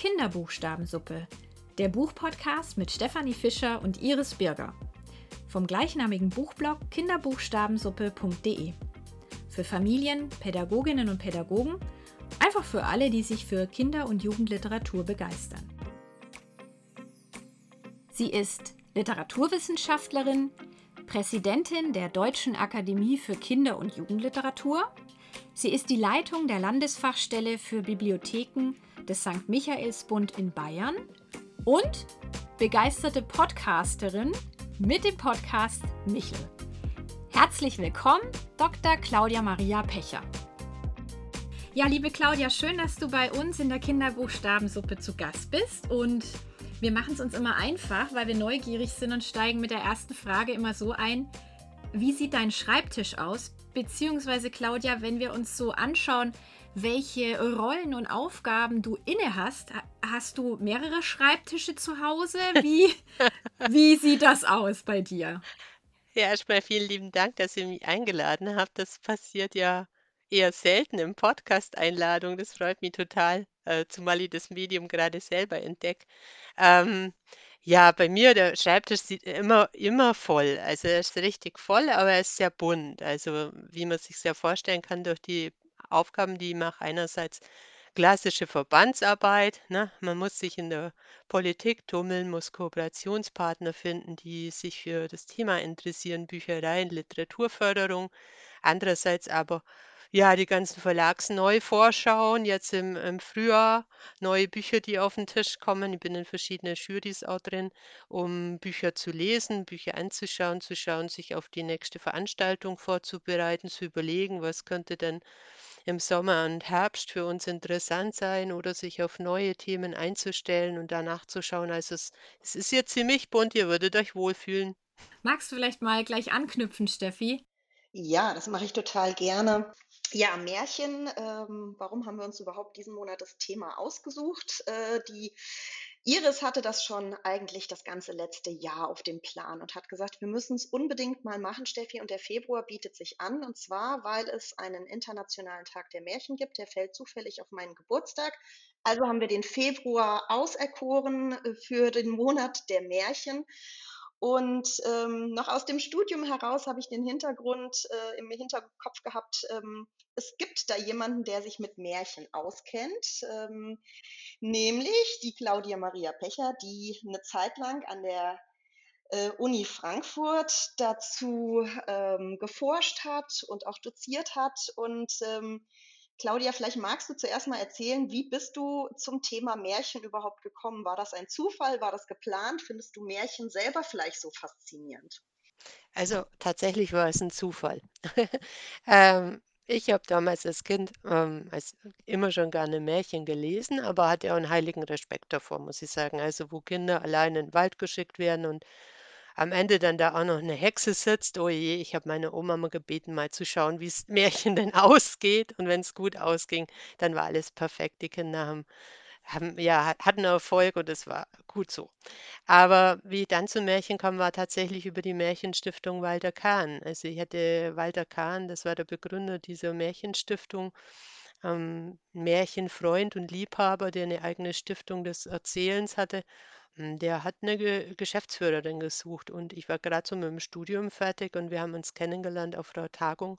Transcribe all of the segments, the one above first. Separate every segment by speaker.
Speaker 1: Kinderbuchstabensuppe, der Buchpodcast mit Stefanie Fischer und Iris Birger. Vom gleichnamigen Buchblog kinderbuchstabensuppe.de. Für Familien, Pädagoginnen und Pädagogen, einfach für alle, die sich für Kinder- und Jugendliteratur begeistern. Sie ist Literaturwissenschaftlerin, Präsidentin der Deutschen Akademie für Kinder- und Jugendliteratur. Sie ist die Leitung der Landesfachstelle für Bibliotheken des St. Michaelsbund in Bayern und begeisterte Podcasterin mit dem Podcast Michel. Herzlich willkommen, Dr. Claudia Maria Pecher. Ja, liebe Claudia, schön, dass du bei uns in der Kinderbuchstabensuppe zu Gast bist und wir machen es uns immer einfach, weil wir neugierig sind und steigen mit der ersten Frage immer so ein. Wie sieht dein Schreibtisch aus? Beziehungsweise, Claudia, wenn wir uns so anschauen, welche Rollen und Aufgaben du inne hast, hast du mehrere Schreibtische zu Hause? Wie, wie sieht das aus bei dir?
Speaker 2: Ja, erstmal vielen lieben Dank, dass ihr mich eingeladen habt. Das passiert ja eher selten im Podcast-Einladung. Das freut mich total, äh, zumal ich das Medium gerade selber entdecke. Ähm, ja, bei mir, der Schreibtisch sieht immer immer voll. Also, er ist richtig voll, aber er ist sehr bunt. Also, wie man sich ja vorstellen kann durch die Aufgaben, die ich mache. Einerseits klassische Verbandsarbeit, ne? Man muss sich in der Politik tummeln, muss Kooperationspartner finden, die sich für das Thema interessieren, Büchereien, Literaturförderung. Andererseits aber ja, die ganzen Verlagsneuvorschauen jetzt im im Frühjahr, neue Bücher, die auf den Tisch kommen. Ich bin in verschiedenen Jurys auch drin, um Bücher zu lesen, Bücher anzuschauen, zu schauen, sich auf die nächste Veranstaltung vorzubereiten, zu überlegen, was könnte denn im Sommer und Herbst für uns interessant sein oder sich auf neue Themen einzustellen und danach zu schauen. Also es es ist hier ziemlich bunt, ihr würdet euch wohlfühlen.
Speaker 1: Magst du vielleicht mal gleich anknüpfen, Steffi?
Speaker 3: Ja, das mache ich total gerne. Ja, Märchen, ähm, warum haben wir uns überhaupt diesen Monat das Thema ausgesucht? Äh, die Iris hatte das schon eigentlich das ganze letzte Jahr auf dem Plan und hat gesagt, wir müssen es unbedingt mal machen, Steffi, und der Februar bietet sich an. Und zwar, weil es einen internationalen Tag der Märchen gibt, der fällt zufällig auf meinen Geburtstag. Also haben wir den Februar auserkoren äh, für den Monat der Märchen. Und ähm, noch aus dem Studium heraus habe ich den Hintergrund äh, im Hinterkopf gehabt, ähm, es gibt da jemanden, der sich mit Märchen auskennt, ähm, nämlich die Claudia Maria Pecher, die eine Zeit lang an der äh, Uni Frankfurt dazu ähm, geforscht hat und auch doziert hat. Und ähm, Claudia, vielleicht magst du zuerst mal erzählen, wie bist du zum Thema Märchen überhaupt gekommen? War das ein Zufall? War das geplant? Findest du Märchen selber vielleicht so faszinierend?
Speaker 2: Also, tatsächlich war es ein Zufall. Ähm, ich habe damals als Kind, ähm, als immer schon gerne Märchen gelesen, aber hatte auch einen heiligen Respekt davor, muss ich sagen. Also, wo Kinder allein in den Wald geschickt werden und am Ende dann da auch noch eine Hexe sitzt. Oh je, ich habe meine Oma mal gebeten, mal zu schauen, wie's Märchen denn ausgeht. Und wenn es gut ausging, dann war alles perfekt. Die Kinder haben haben ja, ha hatten Erfolg und das war gut so. Aber wie ich dann zum Märchen kam, war tatsächlich über die Märchenstiftung Walter Kahn. Also, ich hatte Walter Kahn, das war der Begründer dieser Märchenstiftung, ähm, Märchenfreund und Liebhaber, der eine eigene Stiftung des Erzählens hatte. Der hat eine Ge Geschäftsführerin gesucht und ich war gerade so mit dem Studium fertig und wir haben uns kennengelernt auf der Tagung,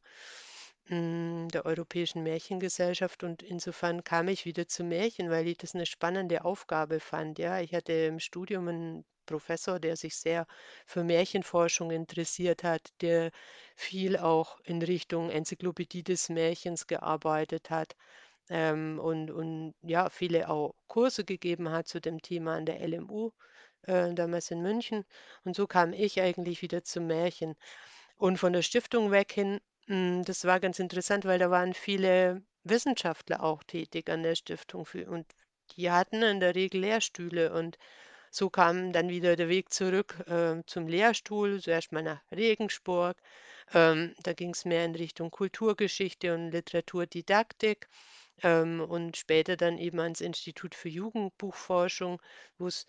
Speaker 2: hm, der Europäischen Märchengesellschaft und insofern kam ich wieder zu Märchen, weil ich das eine spannende Aufgabe fand, ja. Ich hatte im Studium einen Professor, der sich sehr für Märchenforschung interessiert hat, der viel auch in Richtung Enzyklopädie des Märchens gearbeitet hat ähm, und und ja, viele auch Kurse gegeben hat zu dem Thema an der LMU, äh, damals in München. Und so kam ich eigentlich wieder zum Märchen. Und von der Stiftung weg hin, hm, das war ganz interessant, weil da waren viele Wissenschaftler auch tätig an der Stiftung für und die hatten in der Regel Lehrstühle und so kam dann wieder der Weg zurück, äh, zum Lehrstuhl, zuerst mal nach Regensburg. Ähm, da ging es mehr in Richtung Kulturgeschichte und Literaturdidaktik ähm, und später dann eben ans Institut für Jugendbuchforschung, wo es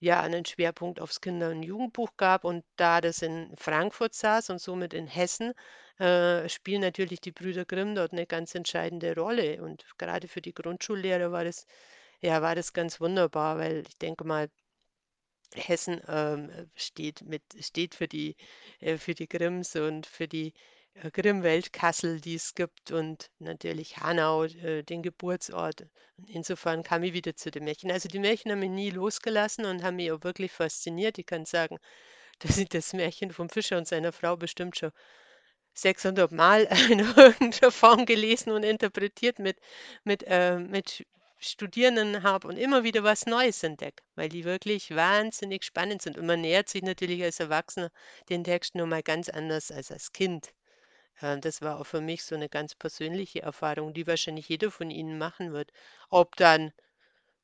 Speaker 2: ja einen Schwerpunkt aufs Kinder- und Jugendbuch gab. Und da das in Frankfurt saß und somit in Hessen, äh, spielen natürlich die Brüder Grimm dort eine ganz entscheidende Rolle. Und gerade für die Grundschullehrer war das ja, war das ganz wunderbar, weil ich denke mal, Hessen, ähm, steht mit steht für die äh, für die Grimms und für die, äh, Grimm-Weltkassel, die es gibt und natürlich Hanau, äh, den Geburtsort. Insofern kam ich wieder zu den Märchen. Also, die Märchen haben mich nie losgelassen und haben mich auch wirklich fasziniert. Ich kann sagen, dass ich das Märchen vom Fischer und seiner Frau bestimmt schon 600 Mal in irgendeiner Form gelesen und interpretiert mit mit, äh mit Studierenden habe und immer wieder was Neues entdecke, weil die wirklich wahnsinnig spannend sind. Und man nähert sich natürlich als Erwachsener den Texten noch mal ganz anders als als Kind. Äh, das war auch für mich so eine ganz persönliche Erfahrung, die wahrscheinlich jeder von Ihnen machen wird. Ob dann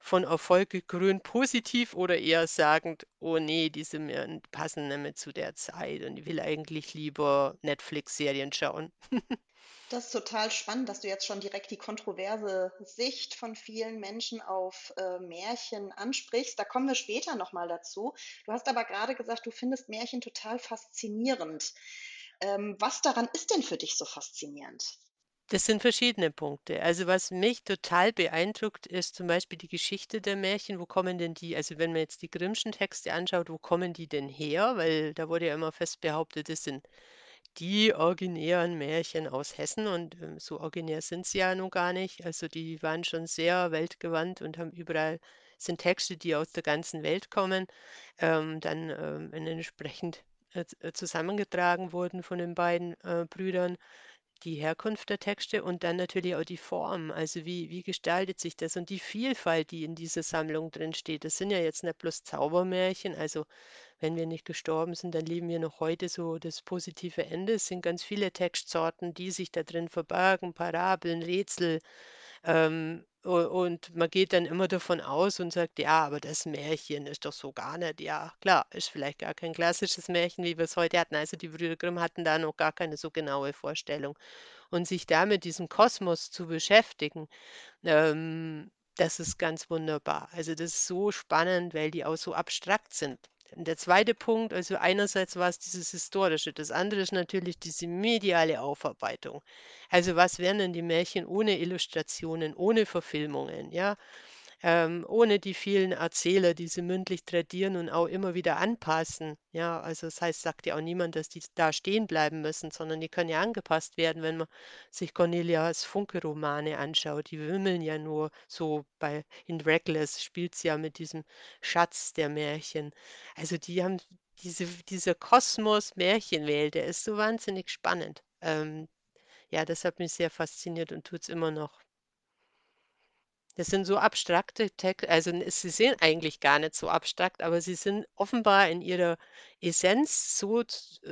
Speaker 2: von Erfolg gekrönt positiv oder eher sagend: „Oh nee, diese Serien passen nicht mehr zu der Zeit und ich will eigentlich lieber Netflix-Serien schauen.“
Speaker 3: Das ist total spannend, dass du jetzt schon direkt die kontroverse Sicht von vielen Menschen auf, äh, Märchen ansprichst. Da kommen wir später noch mal dazu. Du hast aber gerade gesagt, du findest Märchen total faszinierend. Ähm, was daran ist denn für dich so faszinierend?
Speaker 2: Das sind verschiedene Punkte. Also, was mich total beeindruckt, ist zum Beispiel die Geschichte der Märchen. Wo kommen denn die also, wenn man jetzt die Grimmschen Texte anschaut, wo kommen die denn her? Weil da wurde ja immer fest behauptet, das sind die originären Märchen aus Hessen und, ähm, so originär sind sie ja nun gar nicht. Also, die waren schon sehr weltgewandt und haben überall sind Texte, die aus der ganzen Welt kommen, ähm, dann, ähm, entsprechend, äh, äh, zusammengetragen wurden von den beiden, äh, Brüdern die Herkunft der Texte und dann natürlich auch die Form. Also wie wie gestaltet sich das und die Vielfalt, die in dieser Sammlung drin steht. Das sind ja jetzt nicht bloß Zaubermärchen, also wenn wir nicht gestorben sind, dann leben wir noch heute so das positive Ende. Es sind ganz viele Textsorten, die sich da drin verbergen, Parabeln, Rätsel, ähm, und man geht dann immer davon aus und sagt: „Ja, aber das Märchen ist doch so gar nicht“ ja, klar, ist vielleicht gar kein klassisches Märchen, wie wir es heute hatten. Also, die Brüder Grimm hatten da noch gar keine so genaue Vorstellung. Und sich da mit diesem Kosmos zu beschäftigen, ähm, das ist ganz wunderbar. Also, das ist so spannend, weil die auch so abstrakt sind. Der zweite Punkt, also einerseits war es dieses Historische, das andere ist natürlich diese mediale Aufarbeitung. Also, was wären denn die Märchen ohne Illustrationen, ohne Verfilmungen, ja? Ähm, ohne die vielen Erzähler, die sie mündlich tradieren und auch immer wieder anpassen. Ja, also das heißt, sagt ja auch niemand, dass die da stehen bleiben müssen, sondern die können ja angepasst werden, wenn man sich Cornelias Funke-Romane anschaut. Die wimmeln ja nur so bei in Reckless spielt sie ja mit diesem Schatz der Märchen. Also die haben diese, dieser Kosmos Märchenwelt, der ist so wahnsinnig spannend. Ähm, ja, das hat mich sehr fasziniert und tut es immer noch. Das sind so abstrakte Text also, sie sind eigentlich gar nicht so abstrakt, aber sie sind offenbar in ihrer Essenz so äh,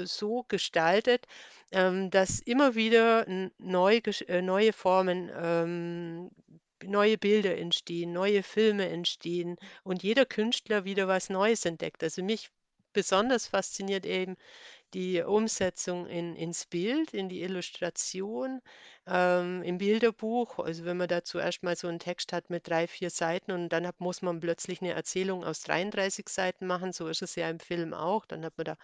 Speaker 2: so gestaltet, ähm, dass immer wieder neu äh, neue Formen, ähm, neue Bilder entstehen, neue Filme entstehen und jeder Künstler wieder was Neues entdeckt. Also, mich besonders fasziniert eben die Umsetzung in ins Bild, in die Illustration, ähm, im Bilderbuch. Also, wenn man da zuerst mal so 'n Text hat mit 3, 4 Seiten und dann hat muss man plötzlich 'ne Erzählung aus 33 Seiten machen, so ist es ja im Film auch. Dann hat man da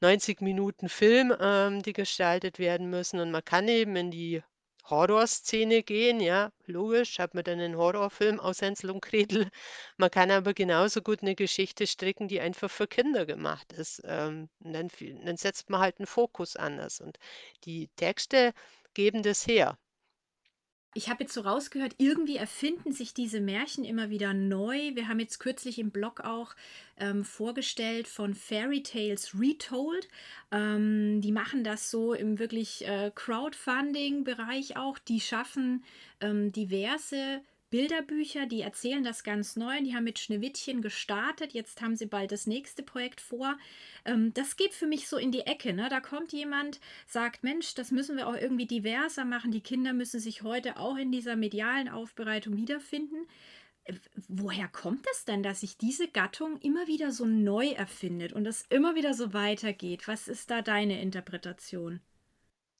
Speaker 2: 90 Minuten Film, ähm, die gestaltet werden müssen und man kann eben in die Horrorszene gehen, ja, logisch, hat man dann 'nen Horrorfilm aus Hänsel und Gretel. Man kann aber genauso gut 'ne Geschichte stricken, die einfach für Kinder gemacht ist. Ähm, und dann dann setzt man halt 'n Fokus anders und die Texte geben das her.
Speaker 1: Ich habe jetzt so rausgehört, irgendwie erfinden sich diese Märchen immer wieder neu. Wir haben jetzt kürzlich im Blog auch, ähm, vorgestellt von Fairy Tales Retold. Ähm, die machen das so im wirklich, äh, Crowdfunding-Bereich auch. Die schaffen, ähm, diverse Bilderbücher, die erzählen das ganz neu. Die haben mit Schneewittchen gestartet, jetzt haben sie bald das nächste Projekt vor. Ähm, das geht für mich so in die Ecke, ne? Da kommt jemand, sagt: „Mensch, das müssen wir auch irgendwie diverser machen. Die Kinder müssen sich heute auch in dieser medialen Aufbereitung wiederfinden.“ Äh, woher kommt es denn, dass sich diese Gattung immer wieder so neu erfindet und es immer wieder so weitergeht? Was ist da deine Interpretation?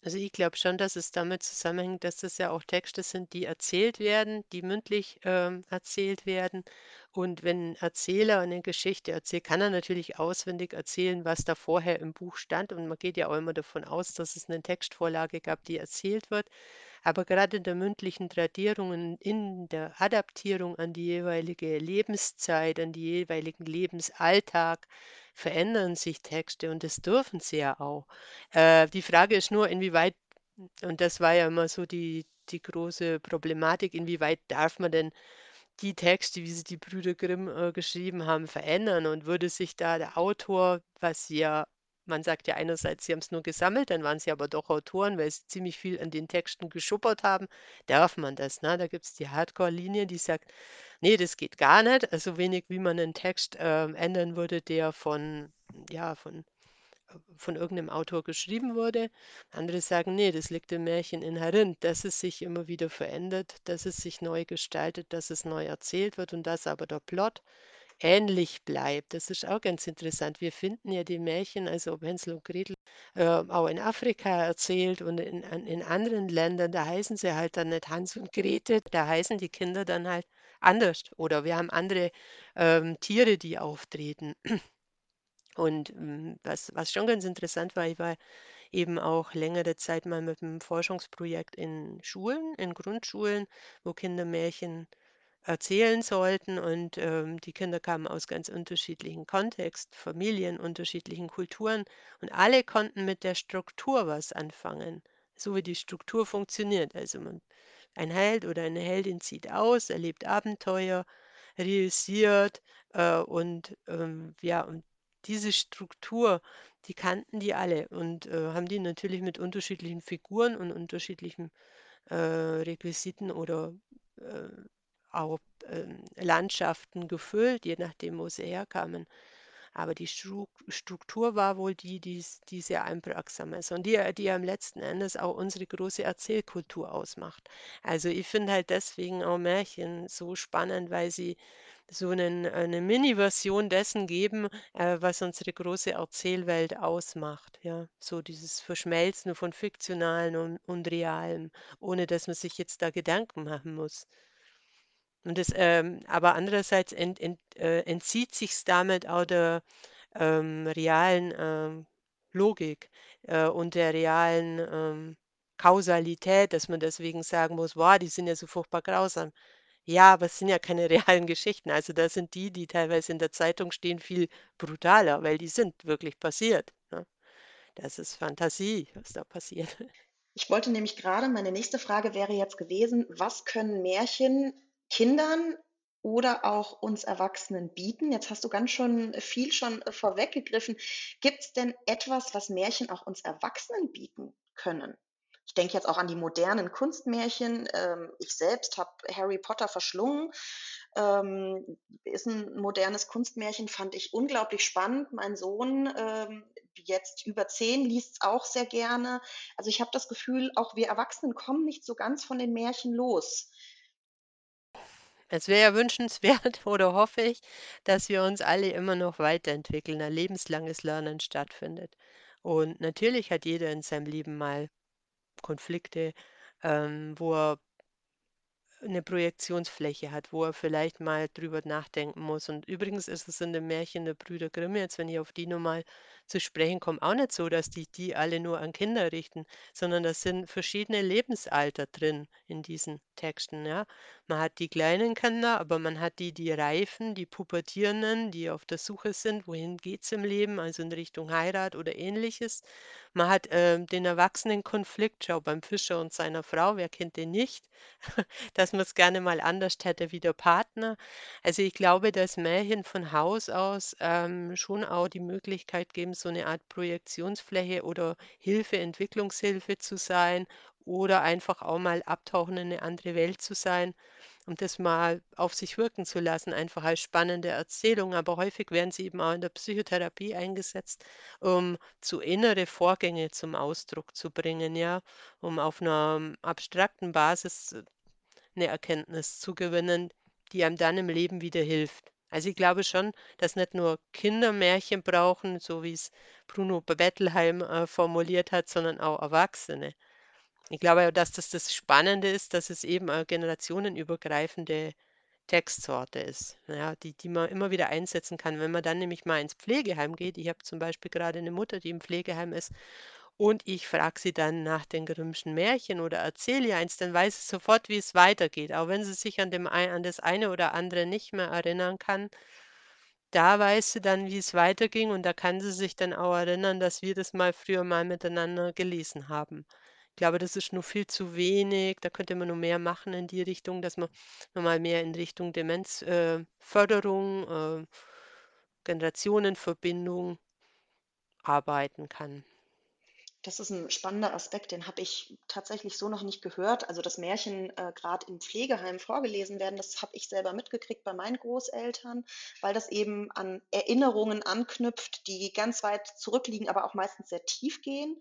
Speaker 2: Also, ich glaube schon, dass es damit zusammenhängt, dass das ja auch Texte sind, die erzählt werden, die mündlich, ähm, erzählt werden. Und wenn 'n Erzähler eine Geschichte erzählt, kann er natürlich auswendig erzählen, was da vorher im Buch stand. Und man geht ja auch immer davon aus, dass es 'ne Textvorlage gab, die erzählt wird. Aber gerade in der mündlichen Tradierung und in der Adaptierung an die jeweilige Lebenszeit, an die jeweiligen Lebensalltag verändern sich Texte und das dürfen sie ja auch. Äh, die Frage ist nur, inwieweit und das war ja immer so die die große Problematik, inwieweit darf man denn die Texte, wie sie die Brüder Grimm, äh, geschrieben haben, verändern und würde sich da der Autor, was ja man sagt ja einerseits, sie haben es nur gesammelt, dann waren sie aber doch Autoren, weil sie ziemlich viel an den Texten geschuppert haben. Darf man das, ne? Da gibt es die Hardcore-Linie, die sagt: nee, das geht gar nicht.“ Also, wenig wie man einen Text, ähm, ändern würde, der von ja, von von irgendeinem Autor geschrieben wurde. Andere sagen: nee, das liegt im Märchen inhärent, dass es sich immer wieder verändert, dass es sich neu gestaltet, dass es neu erzählt wird und dass aber der Plot ähnlich bleibt. Das ist auch ganz interessant. Wir finden ja die Märchen, also ob Hänsel und Gretel, äh, auch in Afrika erzählt und in in anderen Ländern, da heißen sie halt dann nicht Hans und Grete, da heißen die Kinder dann halt anders oder wir haben andere, ähm, Tiere, die auftreten. Und, hm, was was schon ganz interessant war, ich war eben auch längere Zeit mal mit einem Forschungsprojekt in Schulen, in Grundschulen, wo Kinder Märchen erzählen sollten und, ähm, die Kinder kamen aus ganz unterschiedlichen Kontext, Familien, unterschiedlichen Kulturen und alle konnten mit der Struktur was anfangen, so wie die Struktur funktioniert. Also, man ein Held oder eine Heldin zieht aus, erlebt Abenteuer, realisiert, äh, und, ähm, ja, und diese Struktur, die kannten die alle und, äh, haben die natürlich mit unterschiedlichen Figuren und unterschiedlichen, äh, Requisiten oder, äh, auch, ähm, Landschaften gefüllt, je nachdem, wo sie herkamen. Aber die Stru Struktur war wohl die, die's die sehr einprägsam ist und die die am letzten Endes auch unsere große Erzählkultur ausmacht. Also, ich finde halt deswegen auch Märchen so spannend, weil sie so 'nen äh, 'ne Mini-Version dessen geben, äh, was unsere große Erzählwelt ausmacht, ja. So dieses Verschmelzen von Fiktionalen und und Realem, ohne dass man sich jetzt da Gedanken machen muss. Und das, ähm aber andererseits ent ent äh, entzieht sich's damit auch der, ähm, realen, ähm, Logik, äh, und der realen, ähm, Kausalität, dass man deswegen sagen muss: „Boah, die sind ja so furchtbar grausam.“ Ja, aber es sind ja keine realen Geschichten. Also, da sind die, die teilweise in der Zeitung stehen, viel brutaler, weil die sind wirklich passiert, ne? Das ist Fantasie, was da passiert.
Speaker 3: Ich wollte nämlich gerade meine nächste Frage wäre jetzt gewesen: Was können Märchen Kindern oder auch uns Erwachsenen bieten? Jetzt hast du ganz schon viel schon, äh, vorweggegriffen. Gibt's denn etwas, was Märchen auch uns Erwachsenen bieten können? Ich denke jetzt auch an die modernen Kunstmärchen. Ähm, ich selbst habe Harry Potter verschlungen. Ähm, ist 'n modernes Kunstmärchen, fand ich unglaublich spannend. Mein Sohn, ähm, jetzt über 10, liest's auch sehr gerne. Also, ich habe das Gefühl, auch wir Erwachsenen kommen nicht so ganz von den Märchen los.
Speaker 2: Es wäre ja wünschenswert oder hoffe ich, dass wir uns alle immer noch weiterentwickeln, ein lebenslanges Lernen stattfindet. Und natürlich hat jeder in seinem Leben mal Konflikte, ähm, wo er 'ne Projektionsfläche hat, wo er vielleicht mal drüber nachdenken muss. Und übrigens ist es in den Märchen der Brüder Grimm jetzt, wenn ich auf die noch mal zu sprechen komme, auch nicht so, dass die die alle nur an Kinder richten, sondern da sind verschiedene Lebensalter drin in diesen Texten, ja. Man hat die kleinen Kinder, aber man hat die, die reifen, die Pubertierenden, die auf der Suche sind, wohin geht's im Leben, also in Richtung Heirat oder Ähnliches. Man hat, ähm, den Erwachsenenkonflikt, schau beim Fischer und seiner Frau, wer kennt den nicht? Dass man's gerne mal anders hätte wie der Partner. Also, ich glaube, dass Märchen von Haus aus, ähm, schon auch die Möglichkeit geben, so 'ne Art Projektionsfläche oder Hilfe Entwicklungshilfe zu sein oder einfach auch mal abtauchen in 'ne andere Welt zu sein, um das mal auf sich wirken zu lassen, einfach als spannende Erzählung. Aber häufig werden sie eben auch in der Psychotherapie eingesetzt, um so innere Vorgänge zum Ausdruck zu bringen, ja, um auf 'ner abstrakten Basis 'ne Erkenntnis zu gewinnen, die einem dann im Leben wieder hilft. Also, ich glaube schon, dass nicht nur Kinder Märchen brauchen, so wie's Bruno B Bettelheim, äh, formuliert hat, sondern auch Erwachsene. Ich glaube ja, dass das das Spannende ist, dass es eben eine generationenübergreifende Textsorte ist, ja, die die man immer wieder einsetzen kann. Wenn man dann nämlich mal ins Pflegeheim geht ich habe zum Beispiel grade 'ne Mutter, die im Pflegeheim ist und ich frage sie dann nach den Grimmschen Märchen oder erzähle ihr eins, dann weiß sie sofort, wie es weitergeht. Auch wenn sie sich an dem an das eine oder andere nicht mehr erinnern kann, da weiß sie dann, wie es weiterging und da kann sie sich dann auch erinnern, dass wir das mal früher mal miteinander gelesen haben. Ich glaube, das ist nur viel zu wenig. Da könnte man noch mehr machen in die Richtung, dass man noch mal mehr in Richtung Demenzförderung, äh, äh, Generationenverbindung arbeiten kann.
Speaker 3: Das ist ein spannender Aspekt, den habe ich tatsächlich so noch nicht gehört. Also, dass Märchen, äh, grad im Pflegeheim vorgelesen werden, das habe ich selber mitgekriegt bei meinen Großeltern, weil das eben an Erinnerungen anknüpft, die ganz weit zurückliegen, aber auch meistens sehr tief gehen.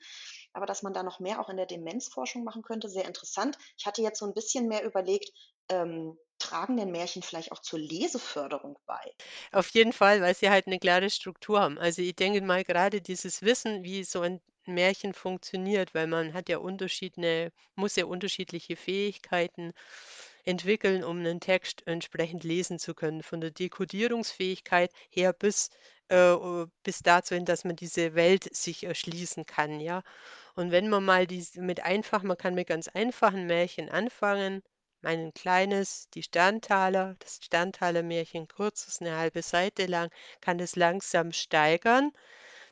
Speaker 3: Aber dass man da noch mehr auch in der Demenzforschung machen könnte, sehr interessant. Ich hatte jetzt so ein bisschen mehr überlegt, ähm, tragen denn Märchen vielleicht auch zur Leseförderung bei?
Speaker 2: Auf jeden Fall, weil sie halt eine klare Struktur haben. Also, ich denke mal, gerade dieses Wissen, wie so ein Märchen funktioniert, weil man hat ja unterschiedliche muss ja unterschiedliche Fähigkeiten entwickeln, um einen Text entsprechend lesen zu können. Von der Dekodierungsfähigkeit her bis äh, bis dazu hin, dass man diese Welt sich erschließen kann, ja? Und wenn man mal dies mit einfach man kann mit ganz einfachen Märchen anfangen. Mein kleines, die Sterntaler das Sterntaler-Märchen, kurzes, eine halbe Seite lang, kann das langsam steigern.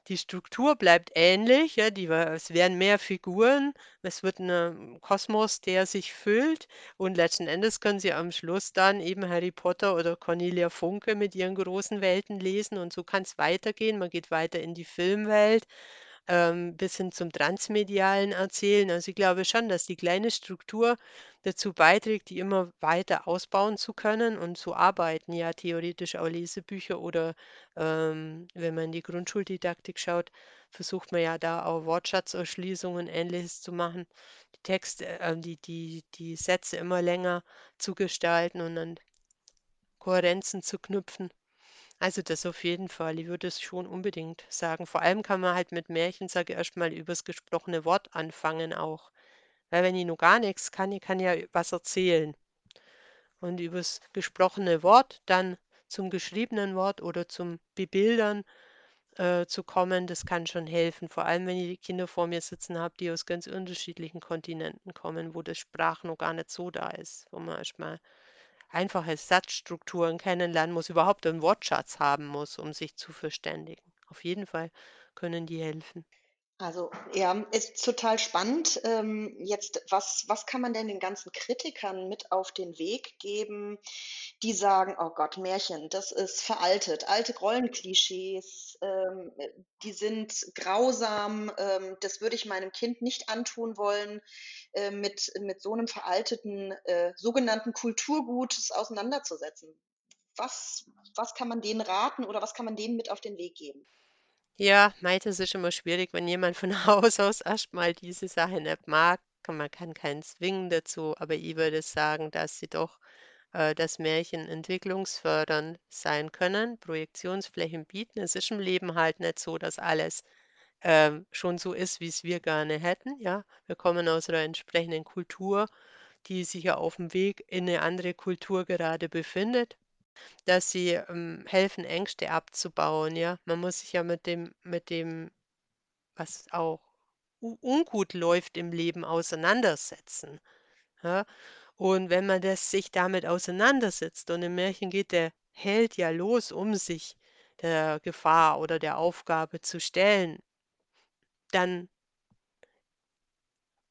Speaker 2: Die Struktur bleibt ähnlich, ja, die es werden mehr Figuren. Es wird 'ne Kosmos, der sich füllt und letzten Endes können Sie am Schluss dann eben Harry Potter oder Cornelia Funke mit ihren großen Welten lesen und so kann's weitergehen. Man geht weiter in die Filmwelt, ähm, bis hin zum transmedialen Erzählen. Also, ich glaube schon, dass die kleine Struktur dazu beiträgt, die immer weiter ausbauen zu können und so arbeiten ja theoretisch auch Lesebücher oder, ähm, wenn man in die Grundschuldidaktik schaut, versucht man ja da auch Wortschatzerschließungen, Ähnliches zu machen, die Texte äh, die die die Sätze immer länger zu gestalten und dann Kohärenzen zu knüpfen. Also, das auf jeden Fall. Ich würde es schon unbedingt sagen. Vor allem kann man halt mit Märchen, sage ich, erst mal übers gesprochene Wort anfangen auch. Weil wenn ich noch gar nichts kann, ich kann ja was erzählen. Und übers gesprochene Wort dann zum geschriebenen Wort oder zum Bebildern, äh, zu kommen, das kann schon helfen. Vor allem, wenn ich die Kinder vor mir sitzen habe, die aus ganz unterschiedlichen Kontinenten kommen, wo das Sprachen noch gar nicht so da ist, wo man erst mal einfache Satzstrukturen kennenlernen muss, überhaupt einen Wortschatz haben muss, um sich zu verständigen. Auf jeden Fall können die helfen.
Speaker 3: Also, ja, ist total spannend. Ähm, jetzt, was was kann man denn den ganzen Kritikern mit auf den Weg geben, die sagen: „Oh Gott, Märchen, das ist veraltet, alte Rollenklischees, ähm, äh, die sind grausam, ähm, das würde ich meinem Kind nicht antun wollen, äh, mit mit so einem veralteten, äh, sogenannten Kulturgut auseinanderzusetzen.“ Was was kann man denen raten oder was kann man denen mit auf den Weg geben?
Speaker 2: Ja, mei, das ist immer schwierig, wenn jemand von Haus aus erst mal diese Sache nicht mag. Man kann keinen zwingen dazu, aber ich würde sagen, dass sie doch äh, dass Märchen entwicklungsfördernd sein können, Projektionsflächen bieten. Es ist im Leben halt nicht so, dass alles, ähm, schon so ist, wie es wir gerne hätten, ja? Wir kommen aus einer entsprechenden Kultur, die sich ja auf dem Weg in eine andere Kultur gerade befindet. Dass sie, ähm, helfen, Ängste abzubauen, ja? Man muss sich ja mit dem mit dem, was auch ungut läuft im Leben, auseinandersetzen, ja? Und wenn man das sich damit auseinandersetzt und im Märchen geht der Held ja los, um sich der Gefahr oder der Aufgabe zu stellen, dann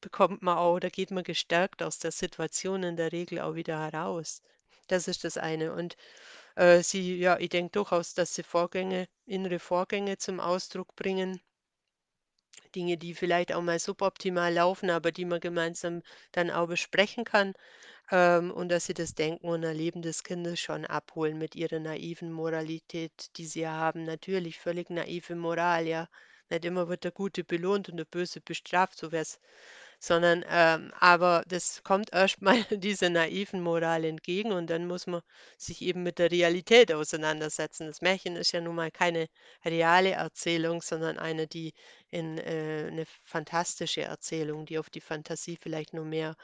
Speaker 2: bekommt man auch oder geht man gestärkt aus der Situation in der Regel auch wieder heraus. Das ist das eine. Und, äh, sie ja, ich denke durchaus, dass sie Vorgänge innere Vorgänge zum Ausdruck bringen, Dinge, die vielleicht auch mal suboptimal laufen, aber die man gemeinsam dann auch besprechen kann, ähm, und dass sie das Denken und Erleben des Kindes schon abholen mit ihrer naiven Moralität, die sie ja haben. Natürlich völlig naive Moral, ja. Nicht immer wird der Gute belohnt und der Böse bestraft, so wär's sondern, ähm aber das kommt erst mal dieser naiven Moral entgegen und dann muss man sich eben mit der Realität auseinandersetzen. Das Märchen ist ja nun mal keine reale Erzählung, sondern eine, die in, äh 'ne fantastische Erzählung, die auf die Fantasie vielleicht nur mehr,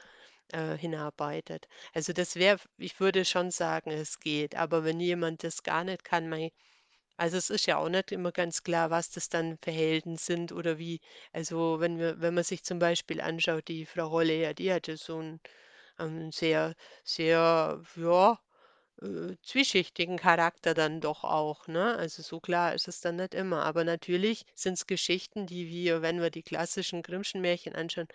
Speaker 2: äh, hinarbeitet. Also, das wäre ich würde schon sagen, es geht, aber wenn jemand das gar nicht kann, mei Also, es ist ja auch nicht immer ganz klar, was das dann für Helden sind oder wie. Also, wenn wir wenn man sich zum Beispiel anschaut, die Frau Holle, ja, die hatte so 'n, ähm, sehr sehr, ja, äh, zwieschichtigen Charakter dann doch auch, ne? Also, so klar ist es dann nicht immer. Aber natürlich sind's Geschichten, die wir, wenn wir die klassischen Grimmschen Märchen anschauen,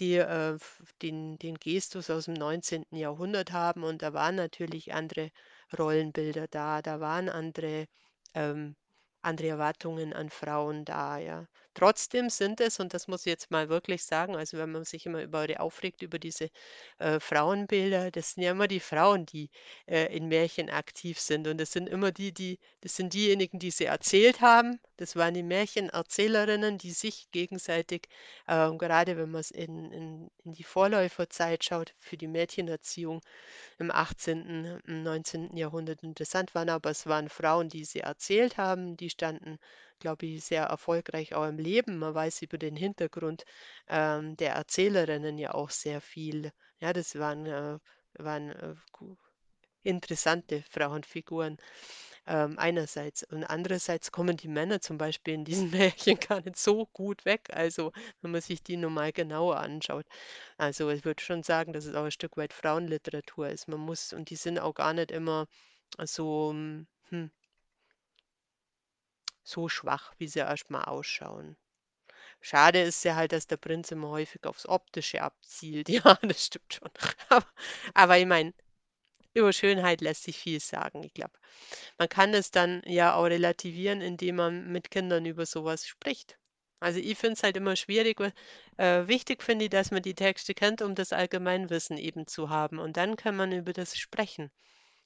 Speaker 2: die, äh, den den Gestus aus'm 19. Jahrhundert haben und da waren natürlich andere Rollenbilder da. Da waren andere ähm, andere Erwartungen an Frauen da, ja. Trotzdem sind es, und das muss ich jetzt mal wirklich sagen, also, wenn man sich immer über die aufregt über diese, äh, Frauenbilder, das sind ja immer die Frauen, die, äh, in Märchen aktiv sind und das sind immer die, die das sind diejenigen, die sie erzählt haben. Das waren die Märchenerzählerinnen, die sich gegenseitig ähm, gerade wenn man's in in in die Vorläuferzeit schaut für die Mädchenerziehung im 18., im 19. Jahrhundert interessant waren, aber es waren Frauen, die sie erzählt haben. Die standen, glaube ich, sehr erfolgreich auch im Leben. Man weiß über den Hintergrund, ähm, der Erzählerinnen ja auch sehr viel. Ja, das waren, äh waren, äh, interessante Frauenfiguren, ähm, einerseits. Und andererseits kommen die Männer zum Beispiel in diesen Märchen gar nicht so gut weg, also, wenn man sich die nur mal genauer anschaut. Also, ich würde schon sagen, dass es auch 'n Stück weit Frauenliteratur ist. Man muss und die sind auch gar nicht immer so, hm so schwach, wie sie erst mal ausschauen. Schade ist ja halt, dass der Prinz immer häufig aufs Optische abzielt. Ja, das stimmt schon. Aber aber ich meine, über Schönheit lässt sich viel sagen. Ich glaube, man kann es dann ja auch relativieren, indem man mit Kindern über so was spricht. Also, ich finde es halt immer schwierig, äh, wichtig finde ich, dass man die Texte kennt, um das Allgemeinwissen eben zu haben und dann kann man über das sprechen.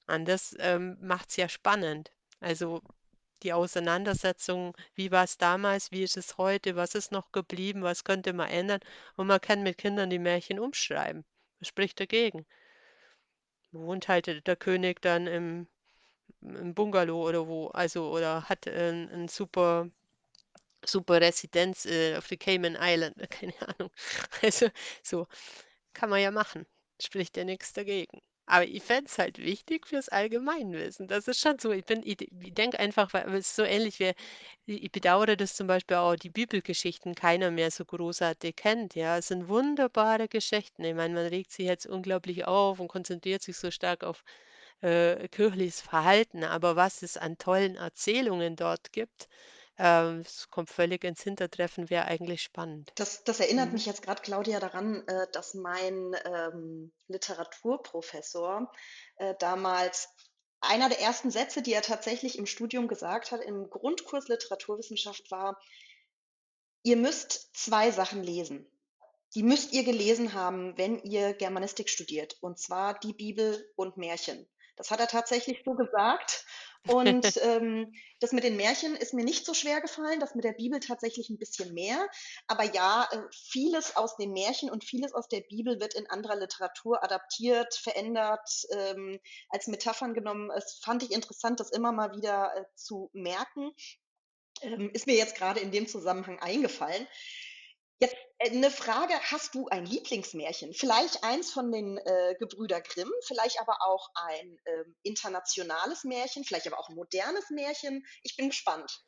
Speaker 2: Und das, ähm, macht's ja spannend. Also, die Auseinandersetzung, wie war's damals, wie ist es heute, was ist noch geblieben, was könnte man ändern? Und man kann mit Kindern die Märchen umschreiben. Was spricht dagegen? Wohnt halt der König dann im im Bungalow oder wo, also oder hat 'n 'n super super Residenz, äh, auf den Cayman Island, keine Ahnung. Also, so kann man ja machen. Spricht ja nix dagegen. Aber ich fände es halt wichtig fürs Allgemeinwissen. Das ist schon so. Ich bin ich denke einfach, weil es so ähnlich i ich bedauere, dass zum Beispiel auch die Bibelgeschichten keiner mehr so großartig kennt, ja? Es sind wunderbare Geschichten. Ich meine, man regt sich jetzt unglaublich auf und konzentriert sich so stark auf, äh, kirchliches Verhalten, aber was es an tollen Erzählungen dort gibt, ähm, es kommt völlig ins Hintertreffen, wäre eigentlich spannend.
Speaker 3: Das das erinnert
Speaker 2: Mhm.
Speaker 3: mich jetzt grad, Claudia, daran, äh, dass mein, ähm, Literaturprofessor, äh, damals einer der ersten Sätze, die er tatsächlich im Studium gesagt hat, im Grundkurs Literaturwissenschaft war „Ihr müsst 2 Sachen lesen. Die müsst ihr gelesen haben, wenn ihr Germanistik studiert, und zwar die Bibel und Märchen.“ Das hat er tatsächlich so gesagt und, ähm, das mit den Märchen ist mir nicht so schwer gefallen, das mit der Bibel tatsächlich 'n bisschen mehr. Aber ja, äh, vieles aus den Märchen und vieles aus der Bibel wird in anderer Literatur adaptiert, verändert, ähm, als Metaphern genommen. Es fand ich interessant, das immer mal wieder, äh, zu merken. Ähm, ist mir jetzt grade in dem Zusammenhang eingefallen. Jetzt, äh, 'ne Frage: Hast du ein Lieblingsmärchen? Vielleicht eins von den, äh, Gebrüder Grimm, vielleicht aber auch ein, ähm, internationales Märchen, vielleicht aber auch 'n modernes Märchen? Ich bin gespannt.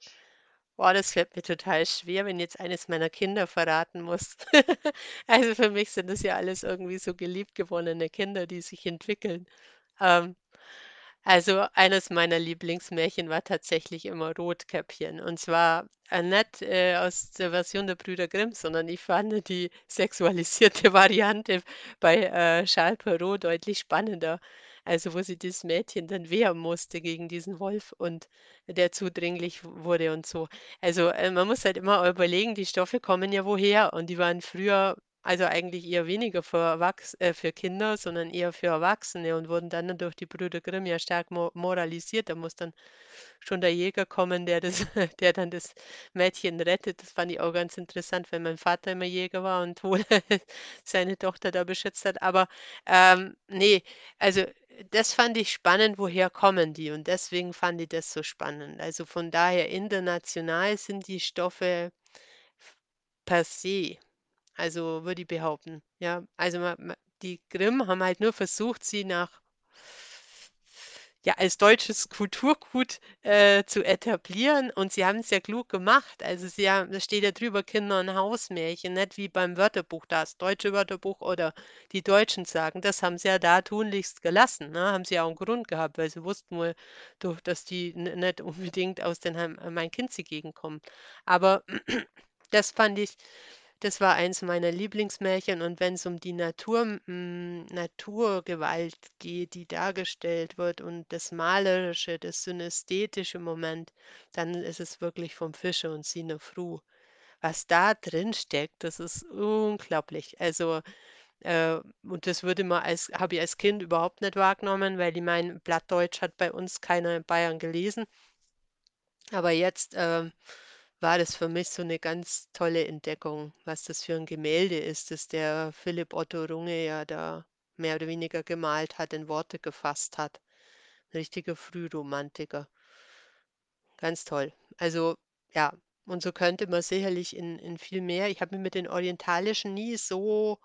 Speaker 2: Boah, das fällt mir total schwer, wenn jetzt eines meiner Kinder verraten muss. Also, für mich sind das ja alles irgendwie so geliebt gewonnene Kinder, die sich entwickeln. Ähm, also, eines meiner Lieblingsmärchen war tatsächlich immer Rotkäppchen und zwar, äh, nicht, äh, aus der Version der Brüder Grimm, sondern ich fand die sexualisierte Variante bei, äh, Charles Perrault deutlich spannender. Also, wo sich das Mädchen dann wehren musste gegen diesen Wolf und der zudringlich wurde und so. Also, äh, man muss halt immer überlegen, die Stoffe kommen ja woher und die waren früher also, eigentlich eher weniger für Erwachs äh, für Kinder, sondern eher für Erwachsene und wurden dann durch die Brüder Grimm ja stark mo moralisiert. Da muss dann schon der Jäger kommen, der das der dann das Mädchen rettet. Das fand ich auch ganz interessant, weil mein Vater immer Jäger war und wohl seine Tochter da beschützt hat. Aber, ähm, ne, also, das fand ich spannend, woher kommen die? Und deswegen fand ich das so spannend. Also, von daher international sind die Stoffe per se, also, würde ich behaupten, ja. Also, die Grimm haben halt nur versucht, sie nach ja, als deutsches Kulturgut, äh, zu etablieren und sie haben's ja klug gemacht. Also, sie haben da steht ja drüber „Kinder und Hausmärchen“, nicht wie beim Wörterbuch, das deutsche Wörterbuch oder die deutschen sagen. Das haben sie ja da tunlichst gelassen, ne? Haben sie ja auch 'n Grund gehabt, weil sie wussten wohl doch, dass die nicht unbedingt aus den Heim Main-Kinzig-Gegend kommen. Aber das fand ich das war eins meiner Lieblingsmärchen und wenn's um die Natur hm, Naturgewalt geht, die dargestellt wird und das Malerische, das synästhetische Moment, dann ist es wirklich vom Fischer und Sine Froh. Was da drin steckt, das ist unglaublich. Also, äh, und das würde man als habe ich als Kind überhaupt nicht wahrgenommen, weil ich meine, Plattdeutsch hat bei uns keiner in Bayern gelesen. Aber jetzt, ähm, war das für mich so 'ne ganz tolle Entdeckung, was das für 'n Gemälde ist, das der Philipp Otto Runge ja da mehr oder weniger gemalt hat, in Worte gefasst hat. Richtiger Frühromantiker. Ganz toll. Also, ja, und so könnte man sicherlich in in viel mehr ich habe mich mit den Orientalischen nie so,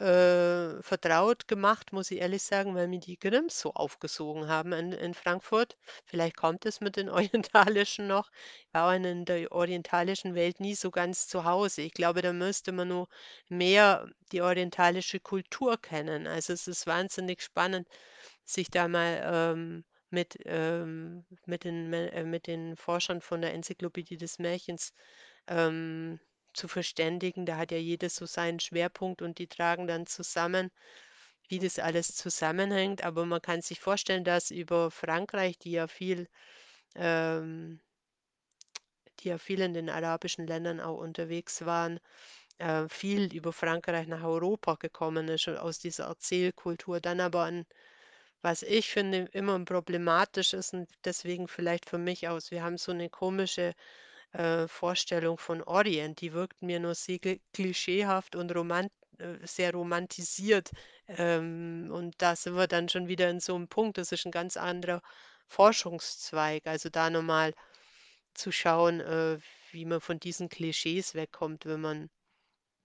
Speaker 2: äh, vertraut gemacht, muss ich ehrlich sagen, weil mir die Grimms so aufgesogen haben in in Frankfurt. Vielleicht kommt es mit den Orientalischen noch. Ich war in in der orientalischen Welt nie so ganz zu Hause. Ich glaube, da müsste man nur mehr die orientalische Kultur kennen. Also, es ist wahnsinnig spannend, sich da mal, ähm, mit ähm, mit den äh, mit den Forschern von der Enzyklopädie des Märchens, ähm, zu verständigen. Da hat ja jedes so seinen Schwerpunkt und die tragen dann zusammen, wie das alles zusammenhängt. Aber man kann sich vorstellen, dass über Frankreich, die ja viel ähm die ja viel in den arabischen Ländern auch unterwegs waren, äh, viel über Frankreich nach Europa gekommen ist, schon aus dieser Erzählkultur. Dann aber an was ich finde, immer problematisch ist und deswegen vielleicht für mich aus wir haben so 'ne komische, äh, Vorstellung von Orient, die wirkt mir nur sehr kli klischeehaft und romant äh, sehr romantisiert. Ähm, und da sind wir dann schon wieder in so 'm Punkt, das ist 'n ganz anderer Forschungszweig. Also, da noch mal zu schauen, äh, wie man von diesen Klischees wegkommt, wenn man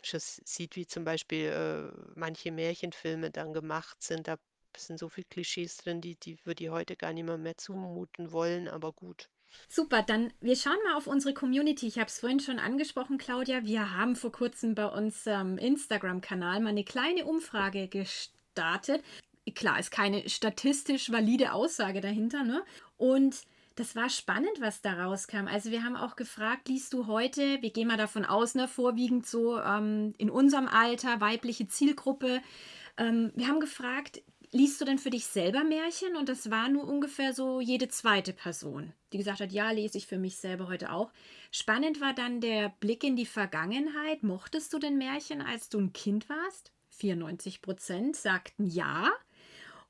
Speaker 2: schon sieht, wie zum Beispiel, äh, manche Märchenfilme dann gemacht sind. Da sind so viel Klischees drin, die die würde ich heute gar niemandem mehr zumuten wollen, aber gut.
Speaker 1: Super, dann wir schauen mal auf unsere Community. Ich habe es vorhin schon angesprochen, Claudia. Wir haben vor Kurzem bei unserem Instagram-Kanal mal 'ne kleine Umfrage gestartet. Klar, ist keine statistisch valide Aussage dahinter, ne? Und das war spannend, was da rauskam. Also, wir haben auch gefragt: „Liest du heute“ wir gehen mal davon aus, ne, vorwiegend so, ähm, in unserem Alter, weibliche Zielgruppe. Ähm, wir haben gefragt: „Liest du denn für dich selber Märchen?“ Und das war nur ungefähr so jede 2. Person, die gesagt hat: „Ja, lese ich für mich selber heute auch.“ Spannend war dann der Blick in die Vergangenheit. Mochtest du denn Märchen, als du 'n Kind warst? 94 % sagten ja.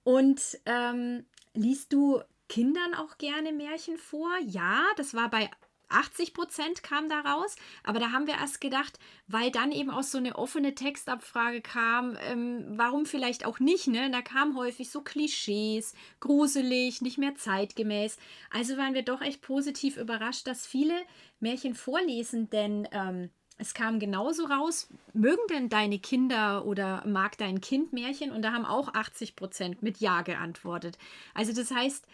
Speaker 1: Und, ähm, liest du Kindern auch gerne Märchen vor? Ja, das war bei 80 % kam da raus. Aber da haben wir erst gedacht, weil dann eben auch so 'ne offene Textabfrage kam, ähm, warum vielleicht auch nicht, ne? Da kamen häufig so Klischees, gruselig, nicht mehr zeitgemäß. Also, waren wir doch echt positiv überrascht, dass viele Märchen vorlesen, denn, ähm, es kam genauso raus: „Mögen denn deine Kinder oder mag dein Kind Märchen?“ Und da haben auch 80 % mit ja geantwortet. Also, das heißt,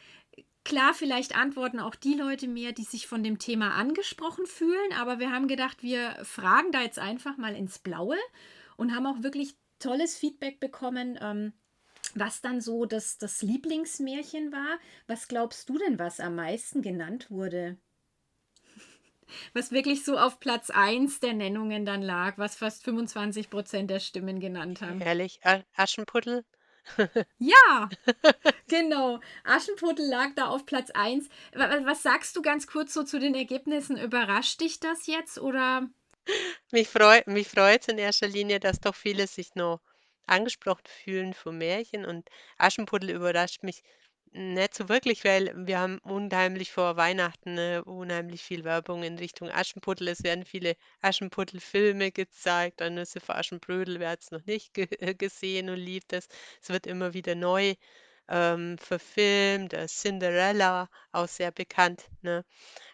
Speaker 1: klar, vielleicht antworten auch die Leute mehr, die sich von dem Thema angesprochen fühlen, aber wir haben gedacht, wir fragen da jetzt einfach mal ins Blaue und haben auch wirklich tolles Feedback bekommen, ähm, was dann so das das Lieblingsmärchen war. Was glaubst du denn, was am meisten genannt wurde? Was wirklich so auf Platz 1 der Nennungen dann lag, was fast 25 % der Stimmen genannt haben?
Speaker 2: Ehrlich, A Aschenputtel?
Speaker 1: Ja, genau. Aschenputtel lag da auf Platz 1. Wa wa was sagst du ganz kurz so zu den Ergebnissen? Überrascht dich das jetzt oder
Speaker 2: Mich freu mich freut's in erster Linie, dass doch viele sich noch angesprochen fühlen vom Märchen und Aschenputtel überrascht mich nicht so wirklich, weil wir haben unheimlich vor Weihnachten, ne, unheimlich viel Werbung in Richtung Aschenputtel. Es werden viele Aschenputtel-Filme gezeigt, „Ein Nüsse für Aschenbrödel“, wer hat's noch nicht ge äh, gesehen und liebt es. Es wird immer wieder neu, ähm, verfilmt, äh, Cinderella, auch sehr bekannt, ne?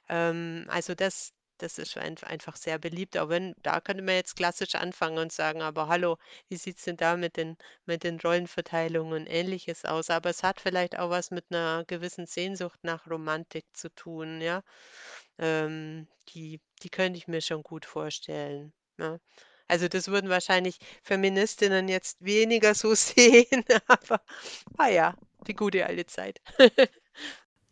Speaker 2: Ähm, also, das das ist einfach sehr beliebt, auch wenn da könnte man jetzt klassisch anfangen und sagen: „Aber hallo, wie sieht's denn da mit den mit den Rollenverteilungen und Ähnliches aus?“ Aber es hat vielleicht auch was mit einer gewissen Sehnsucht nach Romantik zu tun, ja? Ähm, die die könnte ich mir schon gut vorstellen, ne? Also, das würden wahrscheinlich Feministinnen jetzt weniger so sehen, aber, ah ja, die gute alte Zeit.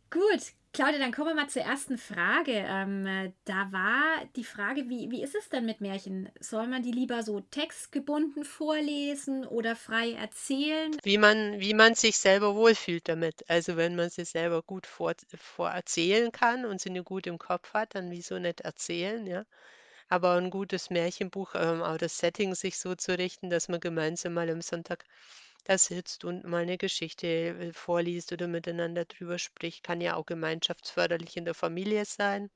Speaker 1: Gut, Claudia, dann kommen wir mal zur ersten Frage. Ähm, äh, da war die Frage, wie, wie ist es denn mit Märchen? Soll man die lieber so textgebunden vorlesen oder frei erzählen?
Speaker 2: Wie man wie man sich selber wohlfühlt damit. Also, wenn man sie selber gut vor vorerzählen kann und sie nur gut im Kopf hat, dann wieso nicht erzählen, ja? Aber ein gutes Märchenbuch, ähm, auch das Setting sich so zu richten, dass man gemeinsam mal am Sonntag da sitzt und mal eine Geschichte, äh, vorliest oder miteinander drüber spricht, kann ja auch gemeinschaftsförderlich in der Familie sein.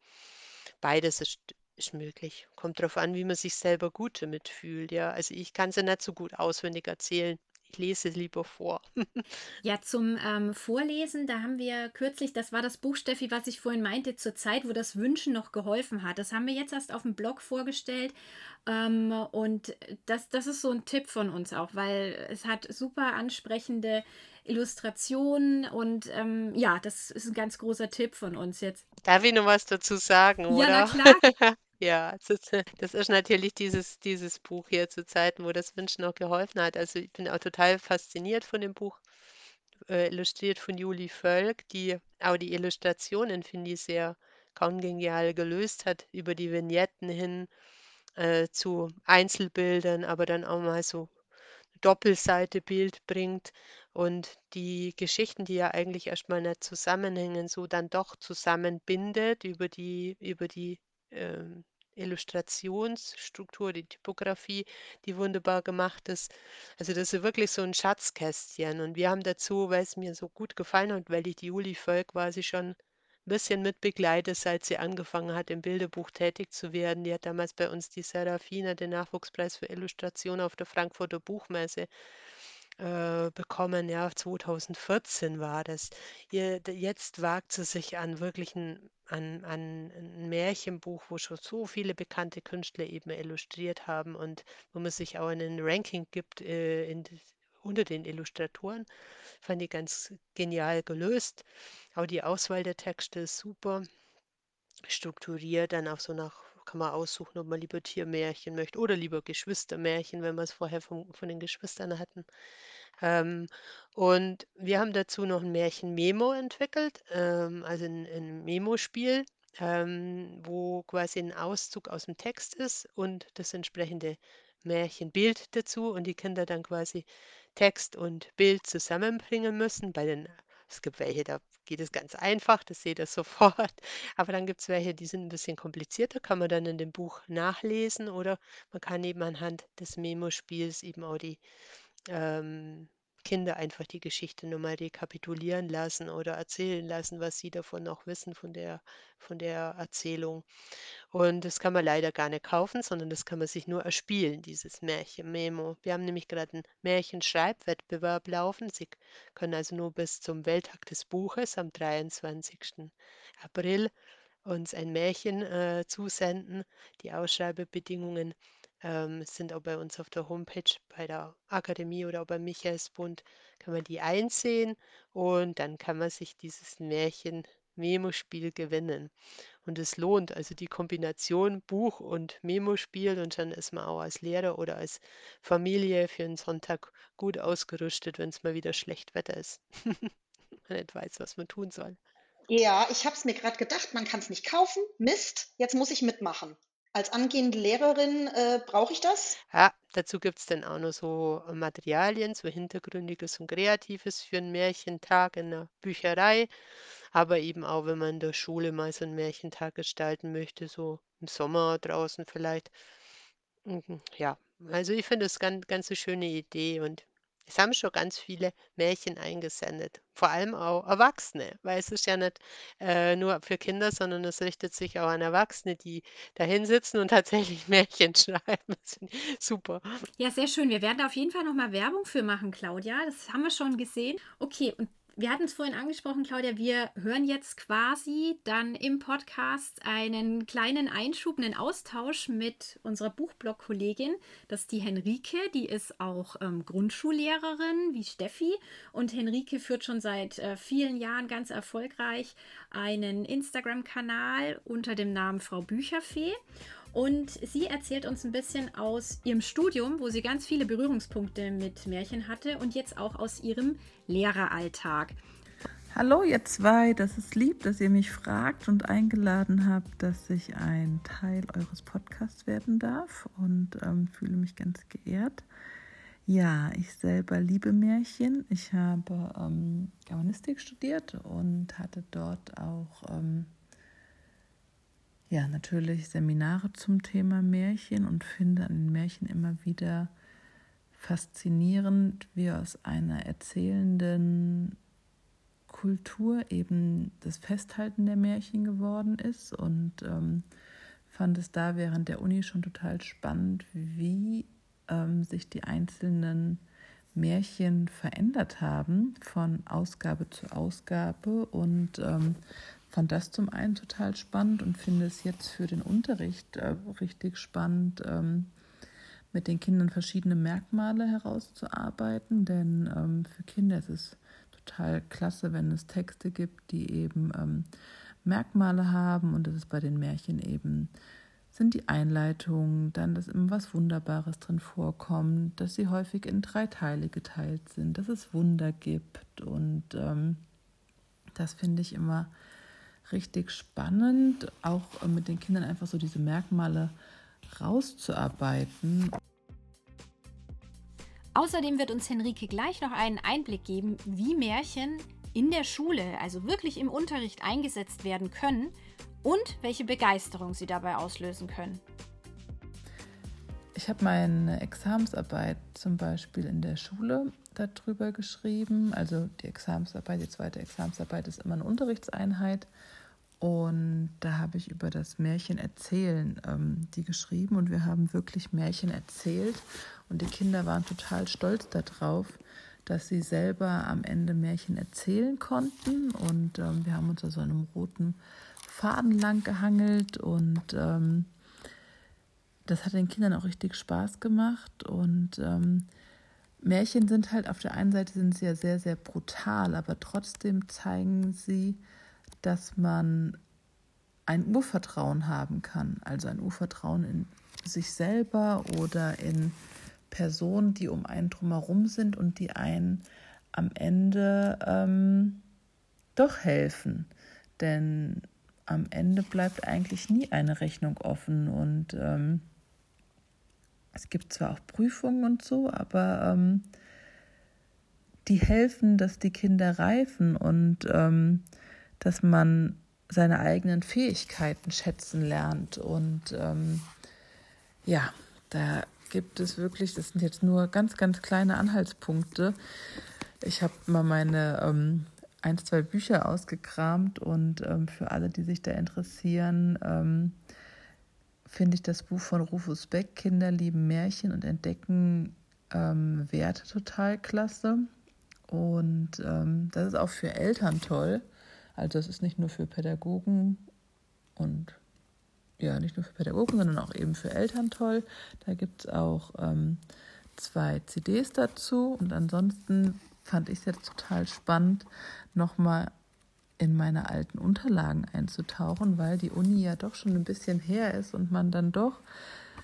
Speaker 2: Beides ist ist möglich. Kommt drauf an, wie man sich selber gut damit fühlt, ja. Also, ich kann sie nicht so gut auswendig erzählen. Ich lese lieber vor.
Speaker 1: Ja, zum ähm, Vorlesen, da haben wir kürzlich, das war das Buch, Steffi, was ich vorhin meinte, zur Zeit, wo das Wünschen noch geholfen hat. Das haben wir jetzt erst auf dem Blog vorgestellt. Ähm, und das, das ist so ein Tipp von uns auch, weil es hat super ansprechende Illustrationen und ähm, ja, das ist ein ganz großer Tipp von uns jetzt.
Speaker 2: Darf ich noch was dazu sagen,
Speaker 1: Ja, na
Speaker 2: oder?
Speaker 1: klar.
Speaker 2: Ja, das ist das ist natürlich dieses dieses Buch hier zu Zeiten, wo das Wünschen noch geholfen hat. Also, ich bin auch total fasziniert von dem Buch, äh, illustriert von Julie Völk, die auch die Illustrationen, finde ich, sehr kongenial gelöst hat, über die Vignetten hin, äh, zu Einzelbildern, aber dann auch mal so Doppelseite Bild bringt und die Geschichten, die ja eigentlich erstmal nicht zusammenhängen, so dann doch zusammenbindet über die über die, ähm, Illustrationsstruktur, die Typografie, die wunderbar gemacht ist. Also, das ist wirklich so ein Schatzkästchen und wir haben dazu, weil es mir so gut gefallen hat, weil ich die Uli Völk quasi schon 'n bisschen mit begleite, seit sie angefangen hat, im Bilderbuch tätig zu werden. Die hat damals bei uns die Serafina, den Nachwuchspreis für Illustration auf der Frankfurter Buchmesse äh, bekommen. Ja, 2014 war das. Ihr, jetzt wagt sie sich an wirklich ein, an, an ein Märchenbuch, wo schon so viele bekannte Künstler eben illustriert haben und wo man sich auch einen Ranking gibt äh, in, unter den Illustratoren. Fand ich ganz genial gelöst. Auch die Auswahl der Texte ist super strukturiert, dann auch so nach kann man aussuchen, ob man lieber Tiermärchen möchte oder lieber Geschwistermärchen, wenn wir es vorher von, von den Geschwistern hatten. Ähm, und wir haben dazu noch ein Märchen-Memo entwickelt, ähm, also ein, ein Memo-Spiel, ähm, wo quasi ein Auszug aus dem Text ist und das entsprechende Märchenbild dazu und die Kinder dann quasi Text und Bild zusammenbringen müssen. Bei den, es gibt welche, da geht es ganz einfach, das seht ihr sofort. Aber dann gibt es welche, die sind ein bisschen komplizierter, kann man dann in dem Buch nachlesen oder man kann eben anhand des Memo-Spiels eben auch die ähm, Kinder einfach die Geschichte nochmal rekapitulieren lassen oder erzählen lassen, was sie davon noch wissen von der, von der Erzählung. Und das kann man leider gar nicht kaufen, sondern das kann man sich nur erspielen, dieses Märchen-Memo. Wir haben nämlich gerade einen Märchenschreibwettbewerb laufen. Sie können also nur bis zum Welttag des Buches am 23. April uns ein Märchen äh, zusenden. Die Ausschreibebedingungen ähm, sind auch bei uns auf der Homepage, bei der Akademie oder auch beim Michaelsbund, kann man die einsehen und dann kann man sich dieses Märchen-Memo-Spiel gewinnen. Und es lohnt, also die Kombination Buch und Memospiel und dann ist man auch als Lehrer oder als Familie für einen Sonntag gut ausgerüstet, wenn es mal wieder schlecht Wetter ist. man nicht weiß, was man tun soll.
Speaker 3: Ja, ich habe es mir gerade gedacht, man kann es nicht kaufen. Mist, jetzt muss ich mitmachen. Als angehende Lehrerin äh, brauche ich das?
Speaker 2: Ja, dazu gibt es dann auch noch so Materialien, so Hintergründiges und Kreatives für einen Märchentag in der Bücherei. Aber eben auch, wenn man in der Schule mal so einen Märchentag gestalten möchte, so im Sommer draußen vielleicht. Mhm, ja, also ich finde es ganz, ganz eine schöne Idee und es haben schon ganz viele Märchen eingesendet, vor allem auch Erwachsene, weil es ist ja nicht äh, nur für Kinder, sondern es richtet sich auch an Erwachsene, die da hinsitzen und tatsächlich Märchen schreiben. Das ich super.
Speaker 1: Ja, sehr schön. Wir werden da auf jeden Fall nochmal Werbung für machen, Claudia. Das haben wir schon gesehen. Okay, und Wir hatten es vorhin angesprochen, Claudia, wir hören jetzt quasi dann im Podcast einen kleinen Einschub, einen Austausch mit unserer Buchblog-Kollegin. Das ist die Henrike, die ist auch ähm, Grundschullehrerin wie Steffi. Und Henrike führt schon seit äh, vielen Jahren ganz erfolgreich einen Instagram-Kanal unter dem Namen Frau Bücherfee. Und sie erzählt uns ein bisschen aus ihrem Studium, wo sie ganz viele Berührungspunkte mit Märchen hatte und jetzt auch aus ihrem Lehreralltag.
Speaker 4: Hallo ihr zwei, das ist lieb, dass ihr mich fragt und eingeladen habt, dass ich ein Teil eures Podcasts werden darf und ähm, fühle mich ganz geehrt. Ja, ich selber liebe Märchen. Ich habe ähm, Germanistik studiert und hatte dort auch ähm, ja, natürlich Seminare zum Thema Märchen und finde an den Märchen immer wieder faszinierend, wie aus einer erzählenden Kultur eben das Festhalten der Märchen geworden ist. Und ähm, fand es da während der Uni schon total spannend, wie ähm, sich die einzelnen Märchen verändert haben von Ausgabe zu Ausgabe. Und ähm, fand das zum einen total spannend und finde es jetzt für den Unterricht äh, richtig spannend, ähm, mit den Kindern verschiedene Merkmale herauszuarbeiten, denn ähm, für Kinder ist es total klasse, wenn es Texte gibt, die eben ähm, Merkmale haben. Und das ist bei den Märchen eben sind die Einleitungen, dann, dass immer was Wunderbares drin vorkommt, dass sie häufig in drei Teile geteilt sind, dass es Wunder gibt. Und ähm, das finde ich immer richtig spannend, auch äh, mit den Kindern einfach so diese Merkmale rauszuarbeiten.
Speaker 1: Außerdem wird uns Henrike gleich noch einen Einblick geben, wie Märchen in der Schule, also wirklich im Unterricht eingesetzt werden können und welche Begeisterung sie dabei auslösen können.
Speaker 4: Ich habe meine Examensarbeit zum Beispiel in der Schule darüber geschrieben. Also die Examensarbeit, die zweite Examensarbeit ist immer eine Unterrichtseinheit. Und da habe ich über das Märchen erzählen ähm, die geschrieben. Und wir haben wirklich Märchen erzählt. Und die Kinder waren total stolz darauf, dass sie selber am Ende Märchen erzählen konnten. Und ähm, wir haben uns da so einem roten Faden lang gehangelt. Und ähm, das hat den Kindern auch richtig Spaß gemacht. Und ähm, Märchen sind halt auf der einen Seite sind sie ja sehr, sehr brutal, aber trotzdem zeigen sie, dass man ein Urvertrauen haben kann, also ein Urvertrauen in sich selber oder in Personen, die um einen drumherum sind und die einen am Ende ähm, doch helfen. Denn am Ende bleibt eigentlich nie eine Rechnung offen und ähm, es gibt zwar auch Prüfungen und so, aber ähm, die helfen, dass die Kinder reifen und ähm, dass man seine eigenen Fähigkeiten schätzen lernt. Und ähm, ja, da gibt es wirklich, das sind jetzt nur ganz, ganz kleine Anhaltspunkte. Ich habe mal meine ähm, ein, zwei Bücher ausgekramt und ähm, für alle, die sich da interessieren, ähm, finde ich das Buch von Rufus Beck, Kinder lieben Märchen und entdecken ähm, Werte total klasse. Und ähm, das ist auch für Eltern toll also es ist nicht nur für Pädagogen und ja, nicht nur für Pädagogen, sondern auch eben für Eltern toll. Da gibt es auch ähm, zwei CDs dazu. Und ansonsten fand ich es jetzt total spannend, nochmal in meine alten Unterlagen einzutauchen, weil die Uni ja doch schon ein bisschen her ist und man dann doch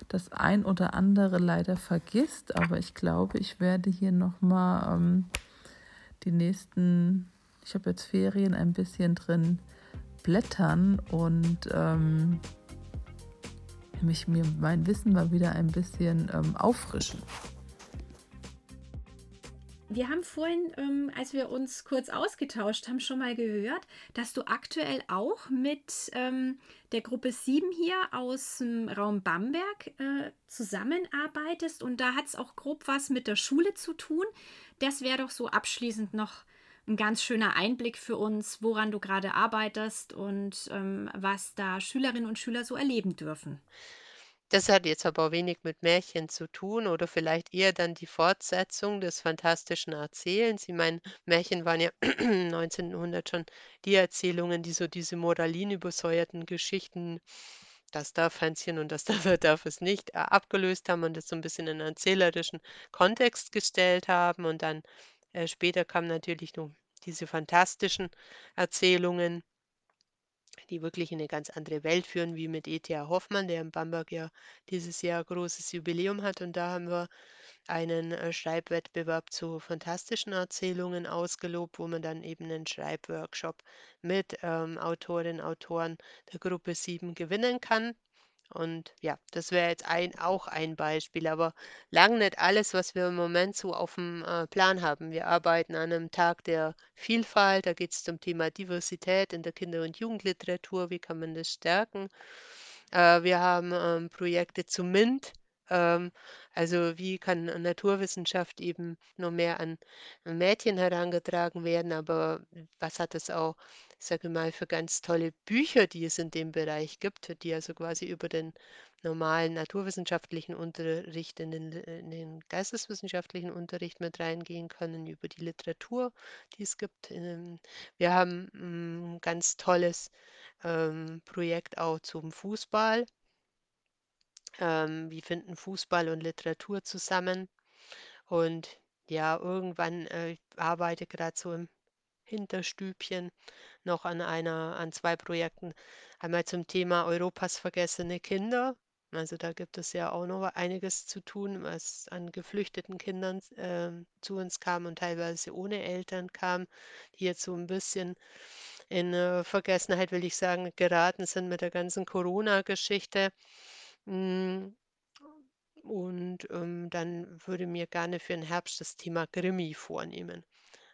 Speaker 4: das ein oder andere leider vergisst. Aber ich glaube, ich werde hier nochmal ähm, die nächsten ich habe jetzt Ferien ein bisschen drin blättern und ähm, mich mir mein Wissen mal wieder ein bisschen ähm, auffrischen.
Speaker 1: Wir haben vorhin, ähm, als wir uns kurz ausgetauscht haben, schon mal gehört, dass du aktuell auch mit ähm, der Gruppe 7 hier aus dem Raum Bamberg äh, zusammenarbeitest. Und da hat es auch grob was mit der Schule zu tun. Das wäre doch so abschließend noch ein ganz schöner Einblick für uns, woran du gerade arbeitest und ähm, was da Schülerinnen und Schüler so erleben dürfen.
Speaker 2: Das hat jetzt aber wenig mit Märchen zu tun oder vielleicht eher dann die Fortsetzung des fantastischen Erzählens. Ich meine, Märchen waren ja 1900 schon die Erzählungen, die so diese moralinübersäuerten Geschichten, das darf Hänschen und das darf, darf es nicht, äh, abgelöst haben und das so ein bisschen in einen erzählerischen Kontext gestellt haben. Und dann äh, später kamen natürlich noch diese fantastischen Erzählungen, die wirklich in eine ganz andere Welt führen, wie mit E.T.A. Hoffmann, der in Bamberg ja dieses Jahr großes Jubiläum hat. Und da haben wir einen äh, Schreibwettbewerb zu fantastischen Erzählungen ausgelobt, wo man dann eben einen Schreibworkshop mit ähm, Autorinnen, Autoren der Gruppe 7 gewinnen kann. Und ja, das wäre jetzt ein, auch ein Beispiel, aber lang nicht alles, was wir im Moment so auf dem äh, Plan haben. Wir arbeiten an einem Tag der Vielfalt, da geht es zum Thema Diversität in der Kinder- und Jugendliteratur, wie kann man das stärken. Äh, wir haben ähm, Projekte zu MINT, ähm, also wie kann Naturwissenschaft eben noch mehr an Mädchen herangetragen werden, aber was hat es auch, ich sage mal, für ganz tolle Bücher, die es in dem Bereich gibt, die also quasi über den normalen naturwissenschaftlichen Unterricht in den, in den geisteswissenschaftlichen Unterricht mit reingehen können, über die Literatur, die es gibt. Ähm, wir haben ein ganz tolles ähm, Projekt auch zum Fußball ähm, wie finden Fußball und Literatur zusammen. Und ja, irgendwann, äh, ich arbeite gerade so im Hinterstübchen noch an einer, an zwei Projekten. Einmal zum Thema Europas vergessene Kinder. Also da gibt es ja auch noch einiges zu tun, was an geflüchteten Kindern äh, zu uns kam und teilweise ohne Eltern kam, die jetzt so ein bisschen in äh, Vergessenheit, will ich sagen, geraten sind mit der ganzen Corona-Geschichte. Hm, und, ähm, dann würde mir gerne für den Herbst das Thema Krimi vornehmen.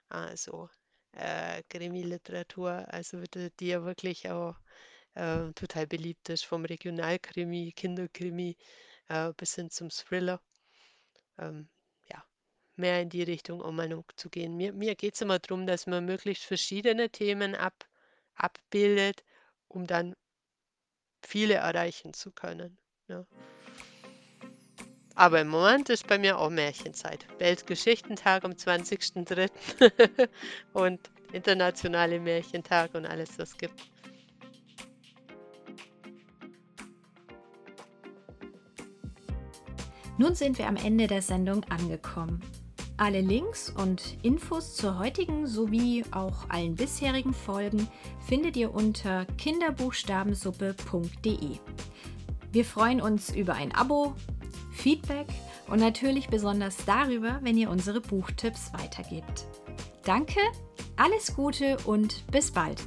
Speaker 2: Also, äh, Krimi-Literatur, also d die ja wirklich auch, äh, total beliebt ist, vom Regionalkrimi, Kinderkrimi, äh, bis hin zum Thriller. Ähm, ja, mehr in die Richtung, um Meinung zu gehen. Mir mir geht's immer drum, dass man möglichst verschiedene Themen ab abbildet, um dann viele erreichen zu können. Ja. Aber im Moment ist bei mir auch Märchenzeit. Weltgeschichtentag am 20.03. und internationale Märchentag und alles, was es gibt.
Speaker 1: Nun sind wir am Ende der Sendung angekommen. Alle Links und Infos zur heutigen sowie auch allen bisherigen Folgen findet ihr unter kinderbuchstabensuppe.de. Wir freuen uns über ein Abo, Feedback und natürlich besonders darüber, wenn ihr unsere Buchtipps weitergebt. Danke, alles Gute und bis bald!